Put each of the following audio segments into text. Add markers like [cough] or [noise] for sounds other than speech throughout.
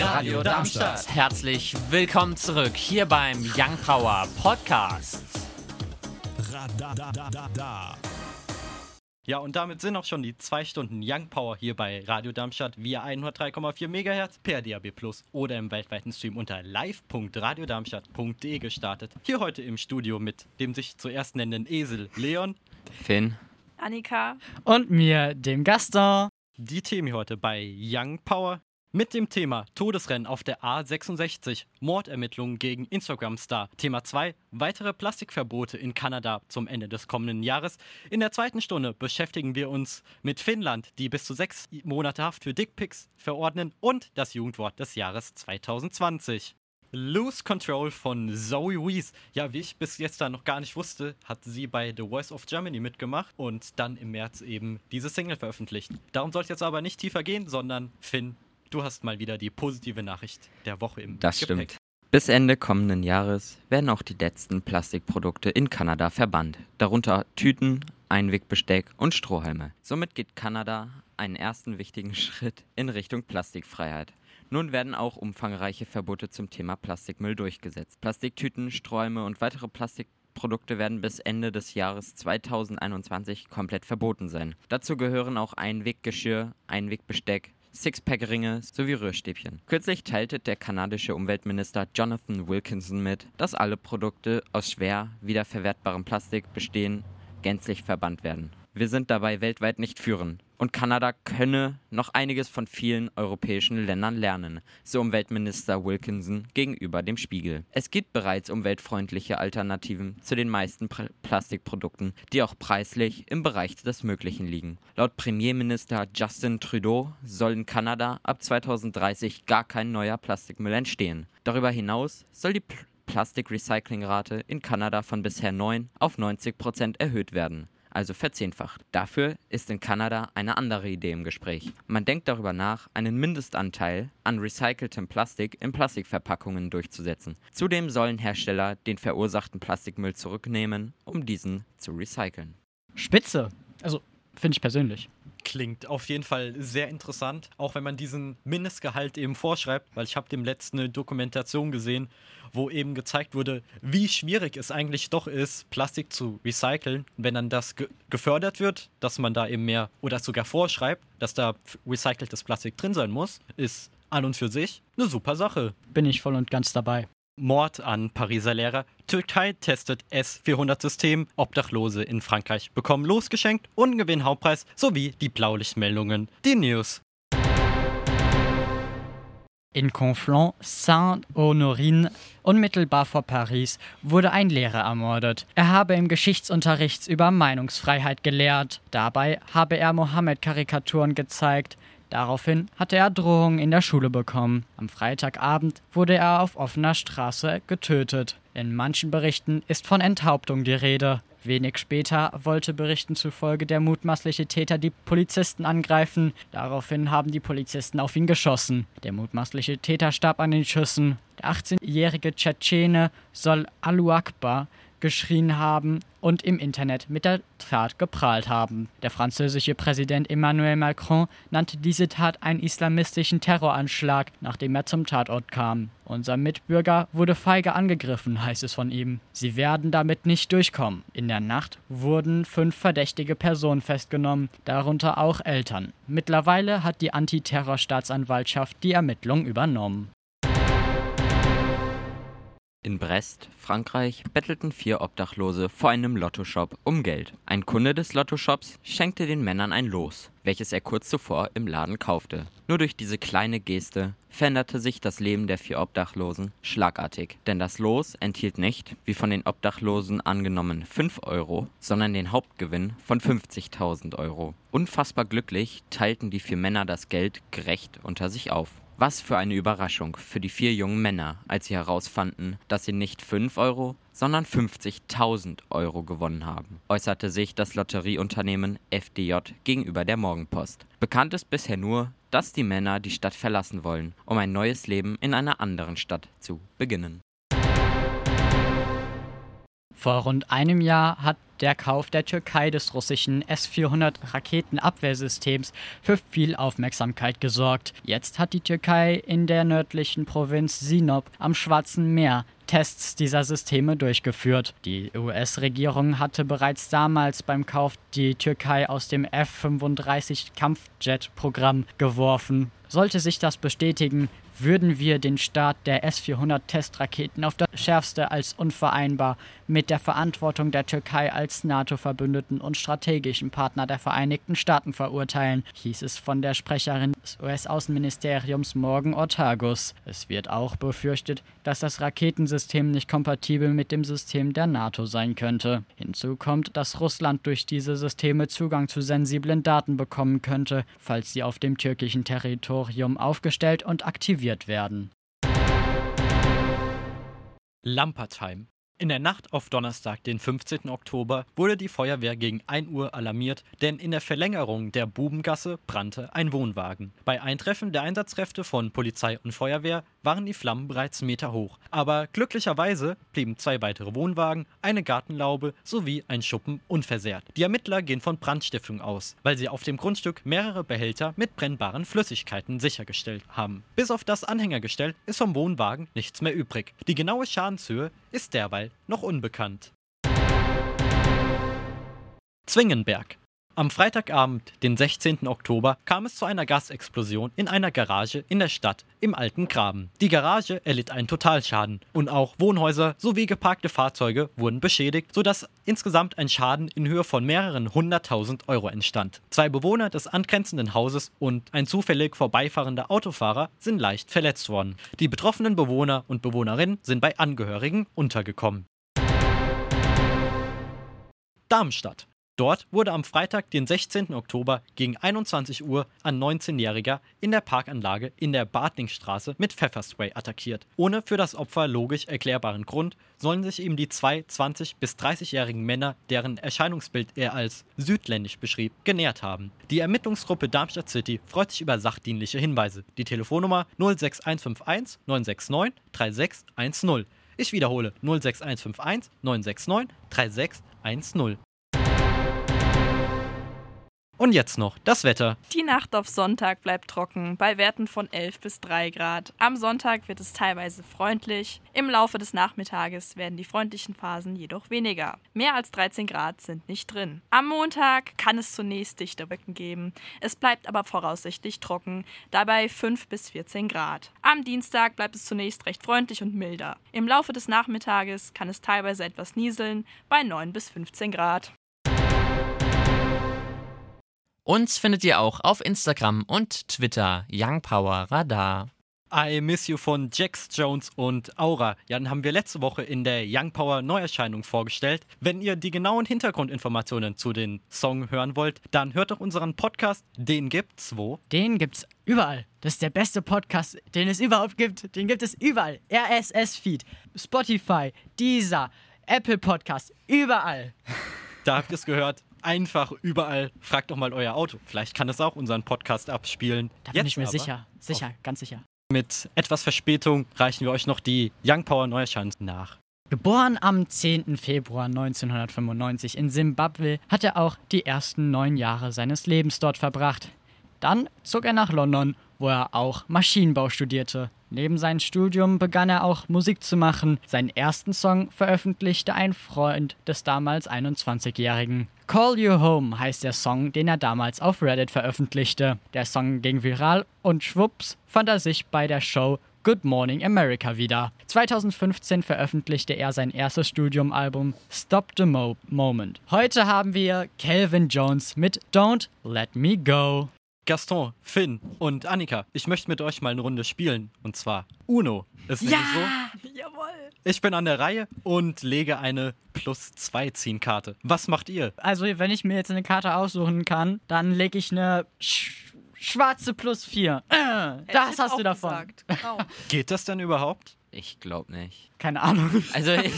Radio Darmstadt. Herzlich willkommen zurück hier beim Young Power Podcast. Ja, und damit sind auch schon die zwei Stunden Young Power hier bei Radio Darmstadt via 103,4 MHz per DAB Plus oder im weltweiten Stream unter live.radiodarmstadt.de gestartet. Hier heute im Studio mit dem sich zuerst nennenden Esel Leon, Finn, Annika. Und mir, dem Gaston. Die Themen hier heute bei Young Power mit dem Thema Todesrennen auf der A66, Mordermittlungen gegen Instagram-Star. Thema 2, weitere Plastikverbote in Kanada zum Ende des kommenden Jahres. In der zweiten Stunde beschäftigen wir uns mit Finnland, die bis zu sechs Monate Haft für Dickpics verordnen und das Jugendwort des Jahres 2020. Lose Control von Zoe Wees. Ja, wie ich bis jetzt da noch gar nicht wusste, hat sie bei The Voice of Germany mitgemacht und dann im März eben diese Single veröffentlicht. Darum soll es jetzt aber nicht tiefer gehen, sondern Finn, du hast mal wieder die positive Nachricht der Woche im das Gepäck. stimmt. Bis Ende kommenden Jahres werden auch die letzten Plastikprodukte in Kanada verbannt, darunter Tüten, Einwegbesteck und Strohhalme. Somit geht Kanada einen ersten wichtigen [laughs] Schritt in Richtung Plastikfreiheit. Nun werden auch umfangreiche Verbote zum Thema Plastikmüll durchgesetzt. Plastiktüten, Strohhalme und weitere Plastikprodukte werden bis Ende des Jahres 2021 komplett verboten sein. Dazu gehören auch Einweggeschirr, Einwegbesteck, Sixpack-Ringe sowie Rührstäbchen. Kürzlich teilte der kanadische Umweltminister Jonathan Wilkinson mit, dass alle Produkte aus schwer wiederverwertbarem Plastik bestehen, gänzlich verbannt werden. Wir sind dabei weltweit nicht führend. Und Kanada könne noch einiges von vielen europäischen Ländern lernen, so Umweltminister Wilkinson gegenüber dem Spiegel. Es gibt bereits umweltfreundliche Alternativen zu den meisten Pr Plastikprodukten, die auch preislich im Bereich des Möglichen liegen. Laut Premierminister Justin Trudeau soll in Kanada ab 2030 gar kein neuer Plastikmüll entstehen. Darüber hinaus soll die Pl Plastikrecyclingrate in Kanada von bisher 9 auf 90 Prozent erhöht werden also verzehnfacht. Dafür ist in Kanada eine andere Idee im Gespräch. Man denkt darüber nach, einen Mindestanteil an recyceltem Plastik in Plastikverpackungen durchzusetzen. Zudem sollen Hersteller den verursachten Plastikmüll zurücknehmen, um diesen zu recyceln. Spitze. Also, finde ich persönlich. Klingt auf jeden Fall sehr interessant, auch wenn man diesen Mindestgehalt eben vorschreibt, weil ich habe dem letzten eine Dokumentation gesehen, wo eben gezeigt wurde, wie schwierig es eigentlich doch ist, Plastik zu recyceln, wenn dann das ge gefördert wird, dass man da eben mehr oder sogar vorschreibt, dass da recyceltes Plastik drin sein muss, ist an und für sich eine super Sache. Bin ich voll und ganz dabei. Mord an Pariser Lehrer. Türkei testet S400-System. Obdachlose in Frankreich bekommen losgeschenkt und gewinnen Hauptpreis sowie die Blaulichtmeldungen. Die News. In Conflans, Saint-Honorine, unmittelbar vor Paris, wurde ein Lehrer ermordet. Er habe im Geschichtsunterricht über Meinungsfreiheit gelehrt. Dabei habe er Mohammed-Karikaturen gezeigt. Daraufhin hatte er Drohungen in der Schule bekommen. Am Freitagabend wurde er auf offener Straße getötet. In manchen Berichten ist von Enthauptung die Rede. Wenig später wollte Berichten zufolge der mutmaßliche Täter die Polizisten angreifen. Daraufhin haben die Polizisten auf ihn geschossen. Der mutmaßliche Täter starb an den Schüssen. Der 18-jährige Tschetschene soll Alu Akbar geschrien haben und im Internet mit der Tat geprahlt haben. Der französische Präsident Emmanuel Macron nannte diese Tat einen islamistischen Terroranschlag, nachdem er zum Tatort kam. Unser Mitbürger wurde feige angegriffen, heißt es von ihm. Sie werden damit nicht durchkommen. In der Nacht wurden fünf verdächtige Personen festgenommen, darunter auch Eltern. Mittlerweile hat die Antiterrorstaatsanwaltschaft die Ermittlungen übernommen. In Brest, Frankreich, bettelten vier Obdachlose vor einem Lottoshop um Geld. Ein Kunde des Lottoshops schenkte den Männern ein Los, welches er kurz zuvor im Laden kaufte. Nur durch diese kleine Geste veränderte sich das Leben der vier Obdachlosen schlagartig. Denn das Los enthielt nicht, wie von den Obdachlosen angenommen, 5 Euro, sondern den Hauptgewinn von 50.000 Euro. Unfassbar glücklich teilten die vier Männer das Geld gerecht unter sich auf. Was für eine Überraschung für die vier jungen Männer, als sie herausfanden, dass sie nicht 5 Euro, sondern 50.000 Euro gewonnen haben, äußerte sich das Lotterieunternehmen FDJ gegenüber der Morgenpost. Bekannt ist bisher nur, dass die Männer die Stadt verlassen wollen, um ein neues Leben in einer anderen Stadt zu beginnen. Vor rund einem Jahr hat der Kauf der Türkei des russischen S-400 Raketenabwehrsystems für viel Aufmerksamkeit gesorgt. Jetzt hat die Türkei in der nördlichen Provinz Sinop am Schwarzen Meer Tests dieser Systeme durchgeführt. Die US-Regierung hatte bereits damals beim Kauf die Türkei aus dem F-35 Kampfjet-Programm geworfen. Sollte sich das bestätigen, würden wir den Start der S-400 Testraketen auf das schärfste als unvereinbar mit der Verantwortung der Türkei als NATO-Verbündeten und strategischen Partner der Vereinigten Staaten verurteilen, hieß es von der Sprecherin des US-Außenministeriums Morgan Ortagus. Es wird auch befürchtet, dass das Raketensystem nicht kompatibel mit dem System der NATO sein könnte. Hinzu kommt, dass Russland durch diese Systeme Zugang zu sensiblen Daten bekommen könnte, falls sie auf dem türkischen Territorium aufgestellt und aktiviert werden. Lampertheim. In der Nacht auf Donnerstag, den 15. Oktober, wurde die Feuerwehr gegen 1 Uhr alarmiert, denn in der Verlängerung der Bubengasse brannte ein Wohnwagen. Bei Eintreffen der Einsatzkräfte von Polizei und Feuerwehr waren die Flammen bereits meterhoch. Aber glücklicherweise blieben zwei weitere Wohnwagen, eine Gartenlaube sowie ein Schuppen unversehrt. Die Ermittler gehen von Brandstiftung aus, weil sie auf dem Grundstück mehrere Behälter mit brennbaren Flüssigkeiten sichergestellt haben. Bis auf das Anhängergestell ist vom Wohnwagen nichts mehr übrig. Die genaue Schadenshöhe ist derweil noch unbekannt. Zwingenberg. Am Freitagabend, den 16. Oktober, kam es zu einer Gasexplosion in einer Garage in der Stadt im Alten Graben. Die Garage erlitt einen Totalschaden und auch Wohnhäuser sowie geparkte Fahrzeuge wurden beschädigt, sodass insgesamt ein Schaden in Höhe von mehreren hunderttausend Euro entstand. Zwei Bewohner des angrenzenden Hauses und ein zufällig vorbeifahrender Autofahrer sind leicht verletzt worden. Die betroffenen Bewohner und Bewohnerinnen sind bei Angehörigen untergekommen. Darmstadt. Dort wurde am Freitag, den 16. Oktober gegen 21 Uhr ein 19-Jähriger in der Parkanlage in der Badlingstraße mit Pfefferspray attackiert. Ohne für das Opfer logisch erklärbaren Grund sollen sich ihm die zwei 20- bis 30-jährigen Männer, deren Erscheinungsbild er als südländisch beschrieb, genährt haben. Die Ermittlungsgruppe Darmstadt City freut sich über sachdienliche Hinweise. Die Telefonnummer 06151 969 3610. Ich wiederhole 06151 969 3610. Und jetzt noch das Wetter. Die Nacht auf Sonntag bleibt trocken, bei Werten von 11 bis 3 Grad. Am Sonntag wird es teilweise freundlich. Im Laufe des Nachmittages werden die freundlichen Phasen jedoch weniger. Mehr als 13 Grad sind nicht drin. Am Montag kann es zunächst dichte Wolken geben. Es bleibt aber voraussichtlich trocken, dabei 5 bis 14 Grad. Am Dienstag bleibt es zunächst recht freundlich und milder. Im Laufe des Nachmittages kann es teilweise etwas nieseln, bei 9 bis 15 Grad. Uns findet ihr auch auf Instagram und Twitter Young Power Radar. I Miss You von Jax Jones und Aura. Ja, den haben wir letzte Woche in der Young Power Neuerscheinung vorgestellt. Wenn ihr die genauen Hintergrundinformationen zu den Song hören wollt, dann hört doch unseren Podcast. Den gibt's wo? Den gibt's überall. Das ist der beste Podcast, den es überhaupt gibt. Den gibt es überall. RSS-Feed, Spotify, Deezer, Apple Podcast, überall. Da habt ihr es gehört. Einfach überall. Fragt doch mal euer Auto. Vielleicht kann es auch unseren Podcast abspielen. Da bin Jetzt ich mir sicher. Sicher, ganz sicher. Mit etwas Verspätung reichen wir euch noch die Young Power Neuerscheinung nach. Geboren am 10. Februar 1995 in Simbabwe, hat er auch die ersten neun Jahre seines Lebens dort verbracht. Dann zog er nach London, wo er auch Maschinenbau studierte. Neben seinem Studium begann er auch Musik zu machen. Seinen ersten Song veröffentlichte ein Freund des damals 21-Jährigen. Call You Home heißt der Song, den er damals auf Reddit veröffentlichte. Der Song ging viral und schwupps fand er sich bei der Show Good Morning America wieder. 2015 veröffentlichte er sein erstes Studiumalbum Stop the Mo Moment. Heute haben wir Calvin Jones mit Don't Let Me Go. Gaston, Finn und Annika, ich möchte mit euch mal eine Runde spielen. Und zwar Uno. Ist nämlich so, Jawohl! ich bin an der Reihe und lege eine plus 2 Ziehenkarte. Was macht ihr? Also, wenn ich mir jetzt eine Karte aussuchen kann, dann lege ich eine sch schwarze plus 4. Äh, das hast du davon. Gesagt. Genau. [laughs] Geht das denn überhaupt? Ich glaube nicht. Keine Ahnung. [laughs] Also ich,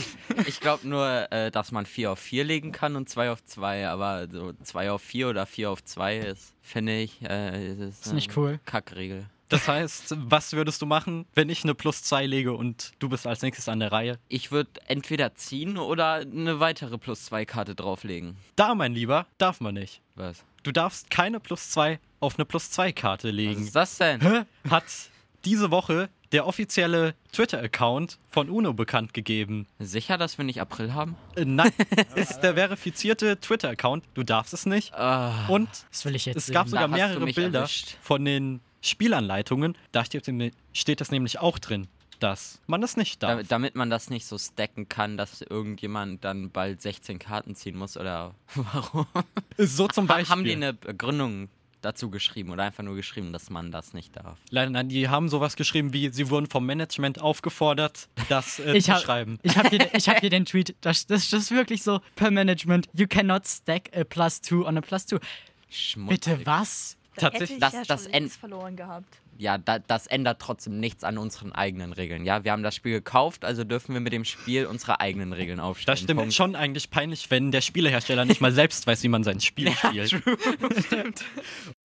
ich glaube nur, äh, dass man 4 auf 4 legen kann und 2 auf 2, aber so 2 auf 4 oder 4 auf 2 ist, finde ich, äh, ist, Ist nicht cool. Kackregel. Das heißt, was würdest du machen, wenn ich eine Plus 2 lege und du bist als nächstes an der Reihe? Ich würde entweder ziehen oder eine weitere Plus 2 Karte drauflegen. Da, mein Lieber, darf man nicht. Was? Du darfst keine Plus 2 auf eine Plus 2 Karte Was legen. ist das denn? Hä? Hat diese Woche der offizielle Twitter-Account von UNO bekannt gegeben. Sicher, dass wir nicht April haben? Äh, nein, [laughs] ist der verifizierte Twitter-Account. Du darfst es nicht. Ah, Und Das will ich jetzt es gab sehen. Da sogar mehrere Bilder erwischt. von den Spielanleitungen. Da steht, steht das nämlich auch drin, dass man das nicht darf. da, damit man das nicht so stacken kann, dass irgendjemand dann bald 16 Karten ziehen muss oder [laughs] warum? so zum Ha- Beispiel. Haben die eine Begründung dazu geschrieben oder einfach nur geschrieben, dass man das nicht darf? Leider, nein, die haben sowas geschrieben wie, sie wurden vom Management aufgefordert, das äh, [laughs] Ich zu hab- schreiben. Ich habe hier, ich hab hier [laughs] den Tweet, das, das, das ist wirklich so per Management. You cannot stack a plus two on a plus two. Schmutzig. Bitte was? Tatsächlich, Hätte ich das- ja das längst verloren gehabt. Ja, da, das ändert trotzdem nichts an unseren eigenen Regeln. Ja, wir haben das Spiel gekauft, also dürfen wir mit dem Spiel unsere eigenen Regeln aufstellen. das stimmt Punkt. schon eigentlich peinlich, wenn der Spielehersteller nicht mal selbst weiß, wie man sein Spiel [laughs] spielt. [laughs]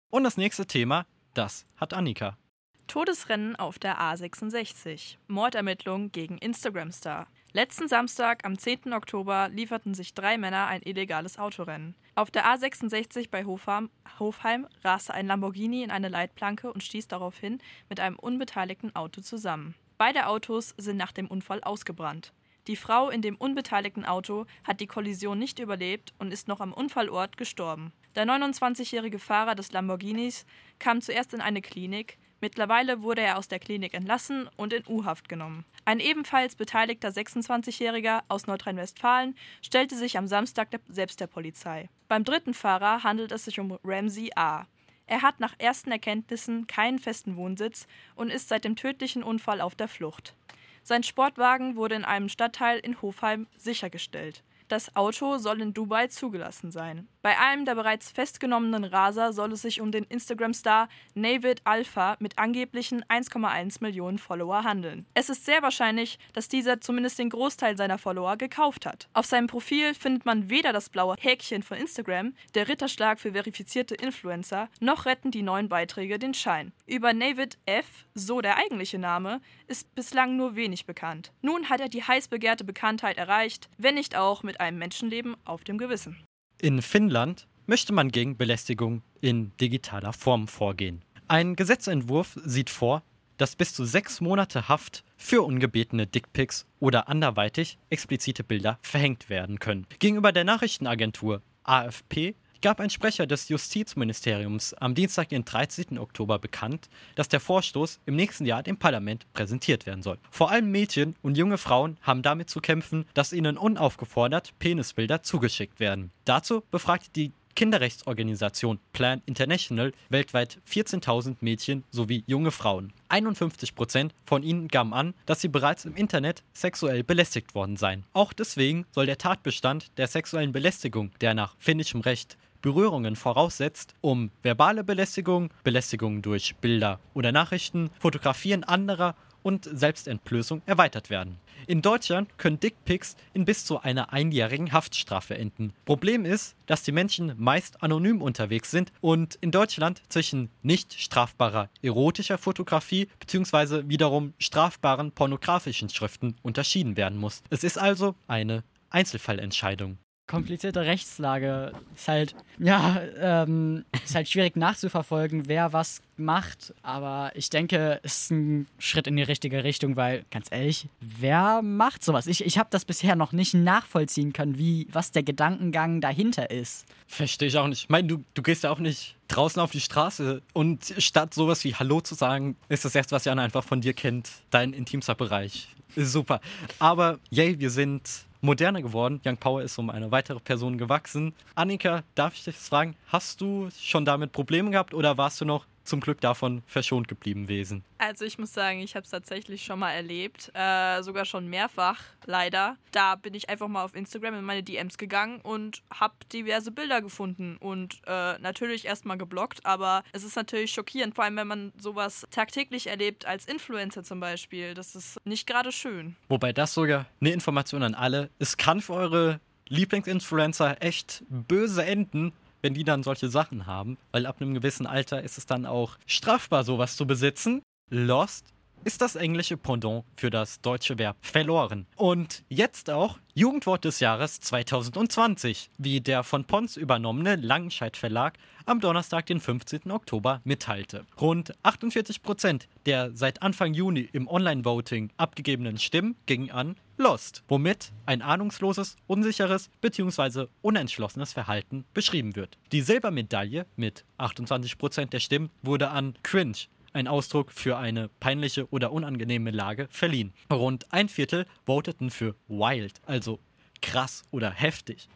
Und das nächste Thema, das hat Annika. Todesrennen auf der A66. Mordermittlung gegen Instagram-Star. Letzten Samstag, am 10. Oktober, lieferten sich drei Männer ein illegales Autorennen. Auf der A66 bei Hofheim, Hofheim raste ein Lamborghini in eine Leitplanke und stieß daraufhin mit einem unbeteiligten Auto zusammen. Beide Autos sind nach dem Unfall ausgebrannt. Die Frau in dem unbeteiligten Auto hat die Kollision nicht überlebt und ist noch am Unfallort gestorben. Der 29-jährige Fahrer des Lamborghinis kam zuerst in eine Klinik, mittlerweile wurde er aus der Klinik entlassen und in U-Haft genommen. Ein ebenfalls beteiligter 26-Jähriger aus Nordrhein-Westfalen stellte sich am Samstag selbst der Polizei. Beim dritten Fahrer handelt es sich um Ramsey A. Er hat nach ersten Erkenntnissen keinen festen Wohnsitz und ist seit dem tödlichen Unfall auf der Flucht. Sein Sportwagen wurde in einem Stadtteil in Hofheim sichergestellt. Das Auto soll in Dubai zugelassen sein. Bei einem der bereits festgenommenen Raser soll es sich um den Instagram-Star Navid Alpha mit angeblichen 1,1 Millionen Follower handeln. Es ist sehr wahrscheinlich, dass dieser zumindest den Großteil seiner Follower gekauft hat. Auf seinem Profil findet man weder das blaue Häkchen von Instagram, der Ritterschlag für verifizierte Influencer, noch retten die neuen Beiträge den Schein. Über Navid F, so der eigentliche Name, ist bislang nur wenig bekannt. Nun hat er die heiß begehrte Bekanntheit erreicht, wenn nicht auch mit einem Menschenleben auf dem Gewissen. In Finnland möchte man gegen Belästigung in digitaler Form vorgehen. Ein Gesetzentwurf sieht vor, dass bis zu sechs Monate Haft für ungebetene Dickpics oder anderweitig explizite Bilder verhängt werden können. Gegenüber der Nachrichtenagentur AFP gab ein Sprecher des Justizministeriums am Dienstag, den 13. Oktober bekannt, dass der Vorstoß im nächsten Jahr dem Parlament präsentiert werden soll. Vor allem Mädchen und junge Frauen haben damit zu kämpfen, dass ihnen unaufgefordert Penisbilder zugeschickt werden. Dazu befragte die Kinderrechtsorganisation Plan International weltweit 14.000 Mädchen sowie junge Frauen. 51 Prozent von ihnen gaben an, dass sie bereits im Internet sexuell belästigt worden seien. Auch deswegen soll der Tatbestand der sexuellen Belästigung, der nach finnischem Recht Berührungen voraussetzt, um verbale Belästigung, Belästigung durch Bilder oder Nachrichten, Fotografieren anderer und Selbstentblößung erweitert werden. In Deutschland können Dickpics in bis zu einer einjährigen Haftstrafe enden. Problem ist, dass die Menschen meist anonym unterwegs sind und in Deutschland zwischen nicht strafbarer erotischer Fotografie bzw. wiederum strafbaren pornografischen Schriften unterschieden werden muss. Es ist also eine Einzelfallentscheidung. Komplizierte Rechtslage. Ist halt, ja, ähm, ist halt schwierig nachzuverfolgen, wer was macht. Aber ich denke, es ist ein Schritt in die richtige Richtung, weil, ganz ehrlich, wer macht sowas? Ich, ich habe das bisher noch nicht nachvollziehen können, wie, was der Gedankengang dahinter ist. Verstehe ich auch nicht. Ich meine, du, du gehst ja auch nicht draußen auf die Straße und statt sowas wie Hallo zu sagen, ist das erste, was Jan einfach von dir kennt, dein intimster Bereich. Ist super. Aber yay, wir sind moderner geworden. Young Power ist um eine weitere Person gewachsen. Annika, darf ich dich fragen, hast du schon damit Probleme gehabt oder warst du noch zum Glück davon verschont geblieben gewesen? Also ich muss sagen, ich habe es tatsächlich schon mal erlebt, äh, sogar schon mehrfach, leider. Da bin ich einfach mal auf Instagram in meine DMs gegangen und habe diverse Bilder gefunden und äh, natürlich erstmal geblockt, aber es ist natürlich schockierend, vor allem wenn man sowas tagtäglich erlebt als Influencer zum Beispiel. Das ist nicht gerade schön. Wobei das sogar eine Information an alle. Es kann für eure Lieblingsinfluencer echt böse enden, wenn die dann solche Sachen haben, weil ab einem gewissen Alter ist es dann auch strafbar, sowas zu besitzen. Lost ist das englische Pendant für das deutsche Verb verloren. Und jetzt auch Jugendwort des Jahres 2020, wie der von Pons übernommene Langenscheidt Verlag am Donnerstag, den 15. Oktober, mitteilte. Rund 48 Prozent der seit Anfang Juni im Online-Voting abgegebenen Stimmen gingen an Lost, womit ein ahnungsloses, unsicheres bzw. unentschlossenes Verhalten beschrieben wird. Die Silbermedaille mit 28 Prozent der Stimmen wurde an Cringe ein Ausdruck für eine peinliche oder unangenehme Lage, verliehen. Rund ein Viertel voteten für wild, also krass oder heftig.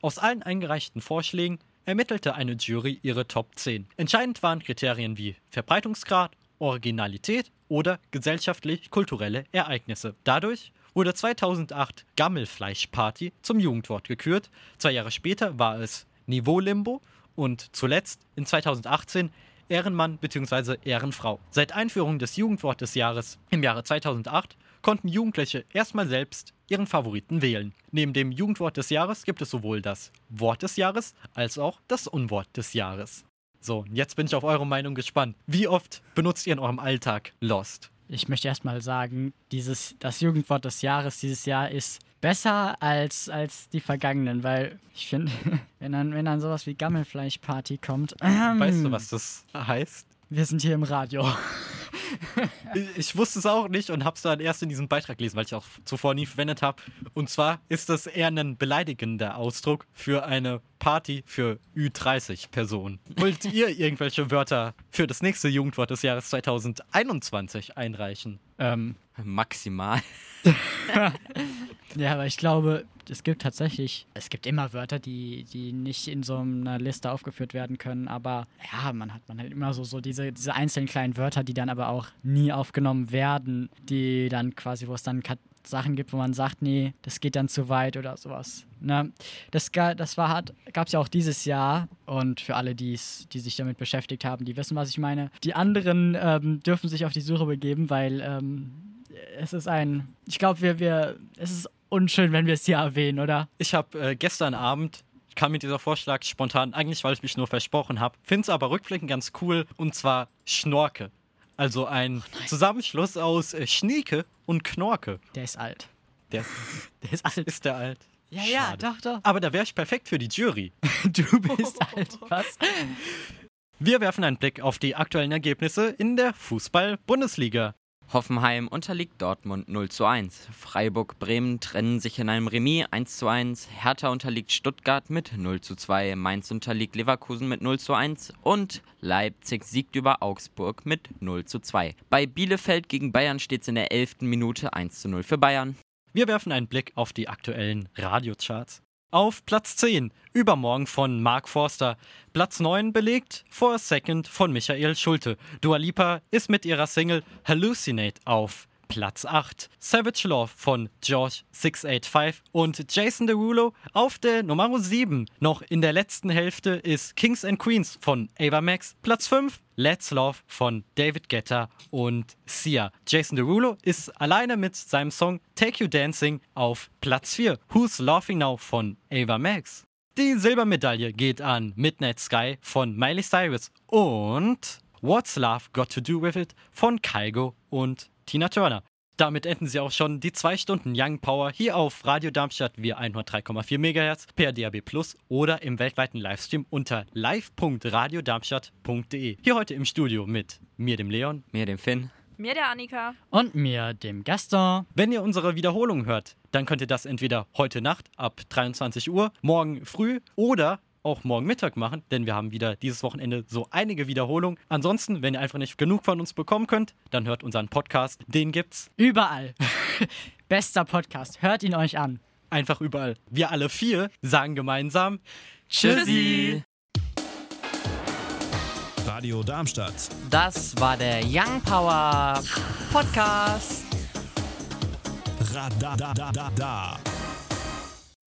Aus allen eingereichten Vorschlägen ermittelte eine Jury ihre Top 10. Entscheidend waren Kriterien wie Verbreitungsgrad, Originalität oder gesellschaftlich-kulturelle Ereignisse. Dadurch wurde 2008 Gammelfleischparty zum Jugendwort gekürt. Zwei Jahre später war es Niveau-Limbo und zuletzt in 2018 Ehrenmann bzw. Ehrenfrau. Seit Einführung des Jugendwort des Jahres im Jahre 2008 konnten Jugendliche erstmal selbst ihren Favoriten wählen. Neben dem Jugendwort des Jahres gibt es sowohl das Wort des Jahres als auch das Unwort des Jahres. So, jetzt bin ich auf eure Meinung gespannt. Wie oft benutzt ihr in eurem Alltag Lost? Ich möchte erstmal sagen, dieses, das Jugendwort des Jahres dieses Jahr ist besser als, als die vergangenen, weil ich finde, [laughs] wenn dann, wenn dann sowas wie Gammelfleischparty kommt. Ähm, Weißt du, was das heißt? Wir sind hier im Radio. [laughs] Ich wusste es auch nicht und habe es dann erst in diesem Beitrag gelesen, weil ich auch zuvor nie verwendet habe. Und zwar ist das eher ein beleidigender Ausdruck für eine Party für Ü30-Personen. Wollt ihr [laughs] irgendwelche Wörter für das nächste Jugendwort des Jahres 2021 einreichen? Ähm, Maximal. [laughs] ja, aber ich glaube, es gibt tatsächlich, es gibt immer Wörter, die, die nicht in so einer Liste aufgeführt werden können, aber ja, man hat, man hat immer so, so diese, diese einzelnen kleinen Wörter, die dann aber auch nie aufgenommen werden, die dann quasi, wo es dann Sachen gibt, wo man sagt, nee, das geht dann zu weit oder sowas. Ne? Das, das gab es ja auch dieses Jahr und für alle, die's, die sich damit beschäftigt haben, die wissen, was ich meine. Die anderen ähm, dürfen sich auf die Suche begeben, weil ähm, es ist ein, ich glaube, wir, wir, es ist unschön, wenn wir es hier erwähnen, oder? Ich habe äh, gestern Abend kam mir dieser Vorschlag spontan, eigentlich weil ich mich nur versprochen habe, finde es aber rückblickend ganz cool und zwar Schnorke. Also ein Zusammenschluss aus äh, Schnieke und Knorke. Der ist alt. Der ist, [laughs] Der ist alt. ist der alt. Ja, ja, Schade. doch, doch. Aber da wäre ich perfekt für die Jury. [laughs] Du bist alt. Was? Wir werfen einen Blick auf die aktuellen Ergebnisse in der Fußball-Bundesliga. Hoffenheim unterliegt Dortmund 0 zu 1. Freiburg Bremen trennen sich in einem Remis 1 zu 1. Hertha unterliegt Stuttgart mit 0 zu 2. Mainz unterliegt Leverkusen mit 0 zu 1. Und Leipzig siegt über Augsburg mit 0 zu 2. Bei Bielefeld gegen Bayern steht es in der 11. Minute 1 zu 0 für Bayern. Wir werfen einen Blick auf die aktuellen Radiocharts. Auf Platz 10, übermorgen von Mark Forster. Platz 9 belegt For a Second von Michael Schulte. Dua Lipa ist mit ihrer Single Hallucinate auf Platz 8. Savage Love von George 685 und Jason Derulo auf der Nummer 7. Noch in der letzten Hälfte ist Kings and Queens von Ava Max Platz 5. Let's Love von David Guetta und Sia. Jason Derulo ist alleine mit seinem Song Take You Dancing auf Platz 4. Who's Laughing Now von Ava Max. Die Silbermedaille geht an Midnight Sky von Miley Cyrus und What's Love Got to Do With It von Kaigo und Tina Turner. Damit enden sie auch schon die zwei Stunden Young Power hier auf Radio Darmstadt via 103,4 MHz per DAB Plus oder im weltweiten Livestream unter live.radiodarmstadt.de. Hier heute im Studio mit mir, dem Leon. Mir, dem Finn. Mir der Annika. Und mir, dem Gaston. Wenn ihr unsere Wiederholung hört, dann könnt ihr das entweder heute Nacht ab 23 Uhr, morgen früh oder auch morgen Mittag machen, denn wir haben wieder dieses Wochenende so einige Wiederholungen. Ansonsten, wenn ihr einfach nicht genug von uns bekommen könnt, dann hört unseren Podcast. Den gibt's Überall. [laughs] Bester Podcast. Hört ihn euch an. einfach überall. Wir alle vier sagen gemeinsam Tschüssi. Radio Darmstadt. Das war der Young Power Podcast. Radadadada.